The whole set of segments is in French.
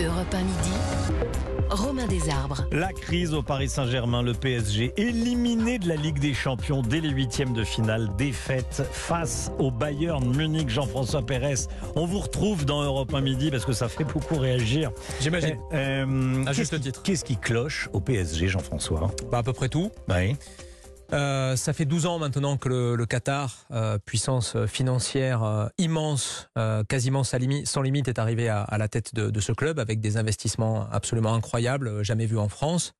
Europe 1 midi. Romain Desarbres. La crise au Paris Saint-Germain, le PSG éliminé de la Ligue des Champions dès les huitièmes de finale, défaite face au Bayern Munich. Jean-François Pérez, on vous retrouve dans Europe 1 midi parce que ça fait beaucoup réagir. J'imagine. Euh, euh, À juste qu'est-ce qui- titre. Qu'est-ce qui cloche au PSG, Jean-François? Bah, à peu près tout. Oui. Euh, ça fait 12 ans maintenant que le, le Qatar, euh, puissance financière euh, immense, euh, quasiment sans limite, est arrivé à, à la tête de, de ce club avec des investissements absolument incroyables, euh, jamais vus en France,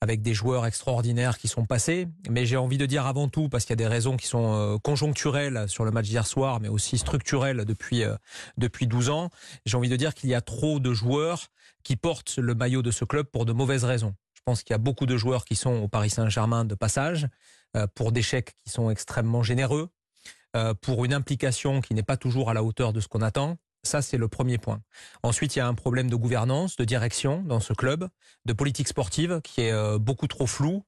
avec des joueurs extraordinaires qui sont passés. Mais j'ai envie de dire avant tout, parce qu'il y a des raisons qui sont conjoncturelles sur le match d'hier soir, mais aussi structurelles depuis, depuis 12 ans, j'ai envie de dire qu'il y a trop de joueurs qui portent le maillot de ce club pour de mauvaises raisons. Je pense qu'il y a beaucoup de joueurs qui sont au Paris Saint-Germain de passage, euh, pour des chèques qui sont extrêmement généreux, euh, pour une implication qui n'est pas toujours à la hauteur de ce qu'on attend. Ça, c'est le premier point. Ensuite, il y a un problème de gouvernance, de direction dans ce club, de politique sportive qui est euh, beaucoup trop floue,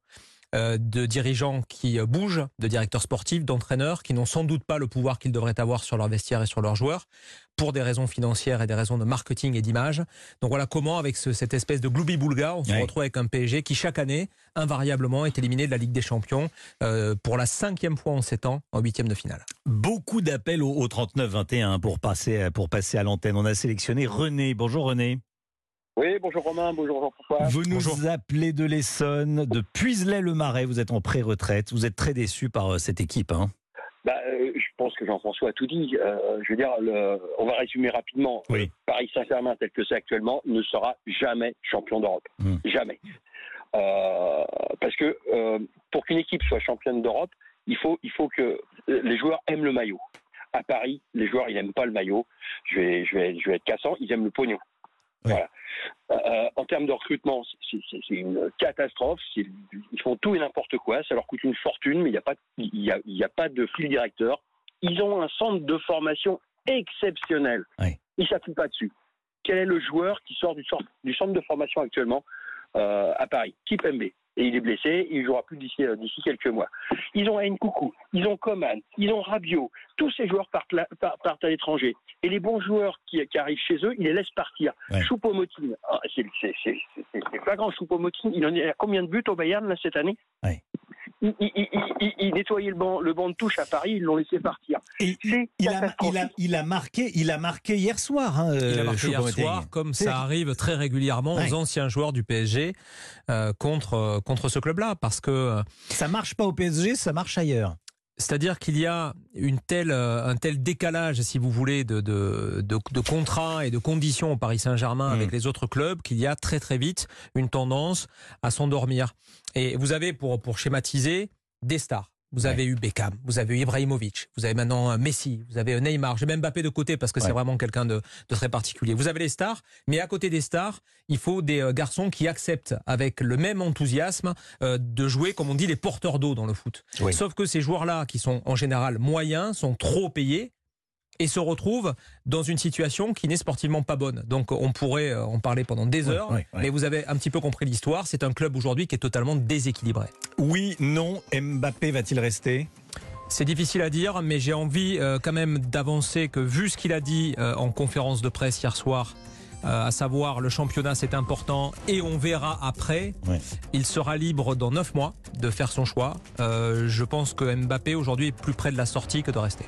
de dirigeants qui euh, bougent, de directeurs sportifs, d'entraîneurs qui n'ont sans doute pas le pouvoir qu'ils devraient avoir sur leur vestiaire et sur leurs joueurs, pour des raisons financières et des raisons de marketing et d'image. Donc voilà comment, avec ce- cette espèce de gloubi-boulga, on se Oui. retrouve avec un PSG qui, chaque année, invariablement, est éliminé de la Ligue des Champions euh, pour la cinquième fois en sept ans, en huitième de finale. Beaucoup d'appels au, au 39-21 pour passer, pour passer à l'antenne. On a sélectionné René. Bonjour René. Oui, bonjour Romain, bonjour Jean-François. Vous nous bonjour. appelez de l'Essonne, de Puiselay-le-Marais. Vous êtes en pré-retraite. Vous êtes très déçu par euh, cette équipe. Hein. Bah, euh, je pense que Jean-François a tout dit. Euh, je veux dire, le- on va résumer rapidement. Oui. Paris Saint-Germain, tel que c'est actuellement, ne sera jamais champion d'Europe. Hmm. Jamais. Euh, parce que euh, pour qu'une équipe soit championne d'Europe, il faut, il faut que les joueurs aiment le maillot. À Paris, les joueurs, ils n'aiment pas le maillot. Je vais, je vais, je vais être cassant. Ils aiment le pognon. Oui. Voilà. Euh, en termes de recrutement, c'est- une catastrophe. Ils font tout et n'importe quoi. Ça leur coûte une fortune, mais il n'y a, pas- il y a, il y a pas de fil directeur. Ils ont un centre de formation exceptionnel. Oui. Ils ne s'appuient pas dessus. Quel est le joueur qui sort du centre de formation actuellement? Euh, à Paris Kipembe. Et il est blessé, il ne jouera plus d'ici euh, d'ici quelques mois. Ils ont Nkoukou, ils ont Coman, ils ont Rabiot. Tous ces joueurs partent, à l'étranger. Et les bons joueurs qui, qui arrivent chez eux, ils les laissent partir. Ouais. Choupo-Moting, ah, c'est c'est flagrant. Choupo-Moting, il en est à combien de buts au Bayern là, cette année? Ouais. Il, il- il- il- il nettoyait le banc, le banc de touche à Paris, ils l'ont laissé partir. Et il, a, il, a, catastrophique. il a marqué, il a marqué hier soir. hein, Il a euh, marqué hier soir, comme ça arrive très régulièrement Ouais. aux anciens joueurs du PSG euh, contre, euh, contre ce club-là. Parce que Ça marche pas au PSG, ça marche ailleurs. C'est-à-dire qu'il y a une telle, euh, un tel décalage, si vous voulez, de, de, de, de contrats et de conditions au Paris Saint-Germain Mm. avec les autres clubs qu'il y a très très vite une tendance à s'endormir. Et vous avez, pour, pour schématiser, des stars. Vous Ouais. avez eu Beckham, vous avez eu Ibrahimovic, vous avez maintenant euh, Messi, vous avez euh, Neymar, j'ai même Mbappé de côté parce que Ouais. c'est vraiment quelqu'un de, de très particulier. Vous avez les stars, mais à côté des stars, il faut des euh, garçons qui acceptent avec le même enthousiasme euh, de jouer, comme on dit, les porteurs d'eau dans le foot. Oui. Sauf que ces joueurs-là, qui sont en général moyens, sont trop payés et se retrouvent dans une situation qui n'est sportivement pas bonne. Donc on pourrait en parler pendant des heures, mais vous avez un petit peu compris l'histoire. C'est un club aujourd'hui qui est totalement déséquilibré. Oui, non, Mbappé va-t-il rester? C'est difficile à dire, mais j'ai envie euh, quand même d'avancer que vu ce qu'il a dit euh, en conférence de presse hier soir, euh, à savoir le championnat c'est important et on verra après, Ouais. il sera libre dans 9 mois de faire son choix. Euh, je pense que Mbappé aujourd'hui est plus près de la sortie que de rester.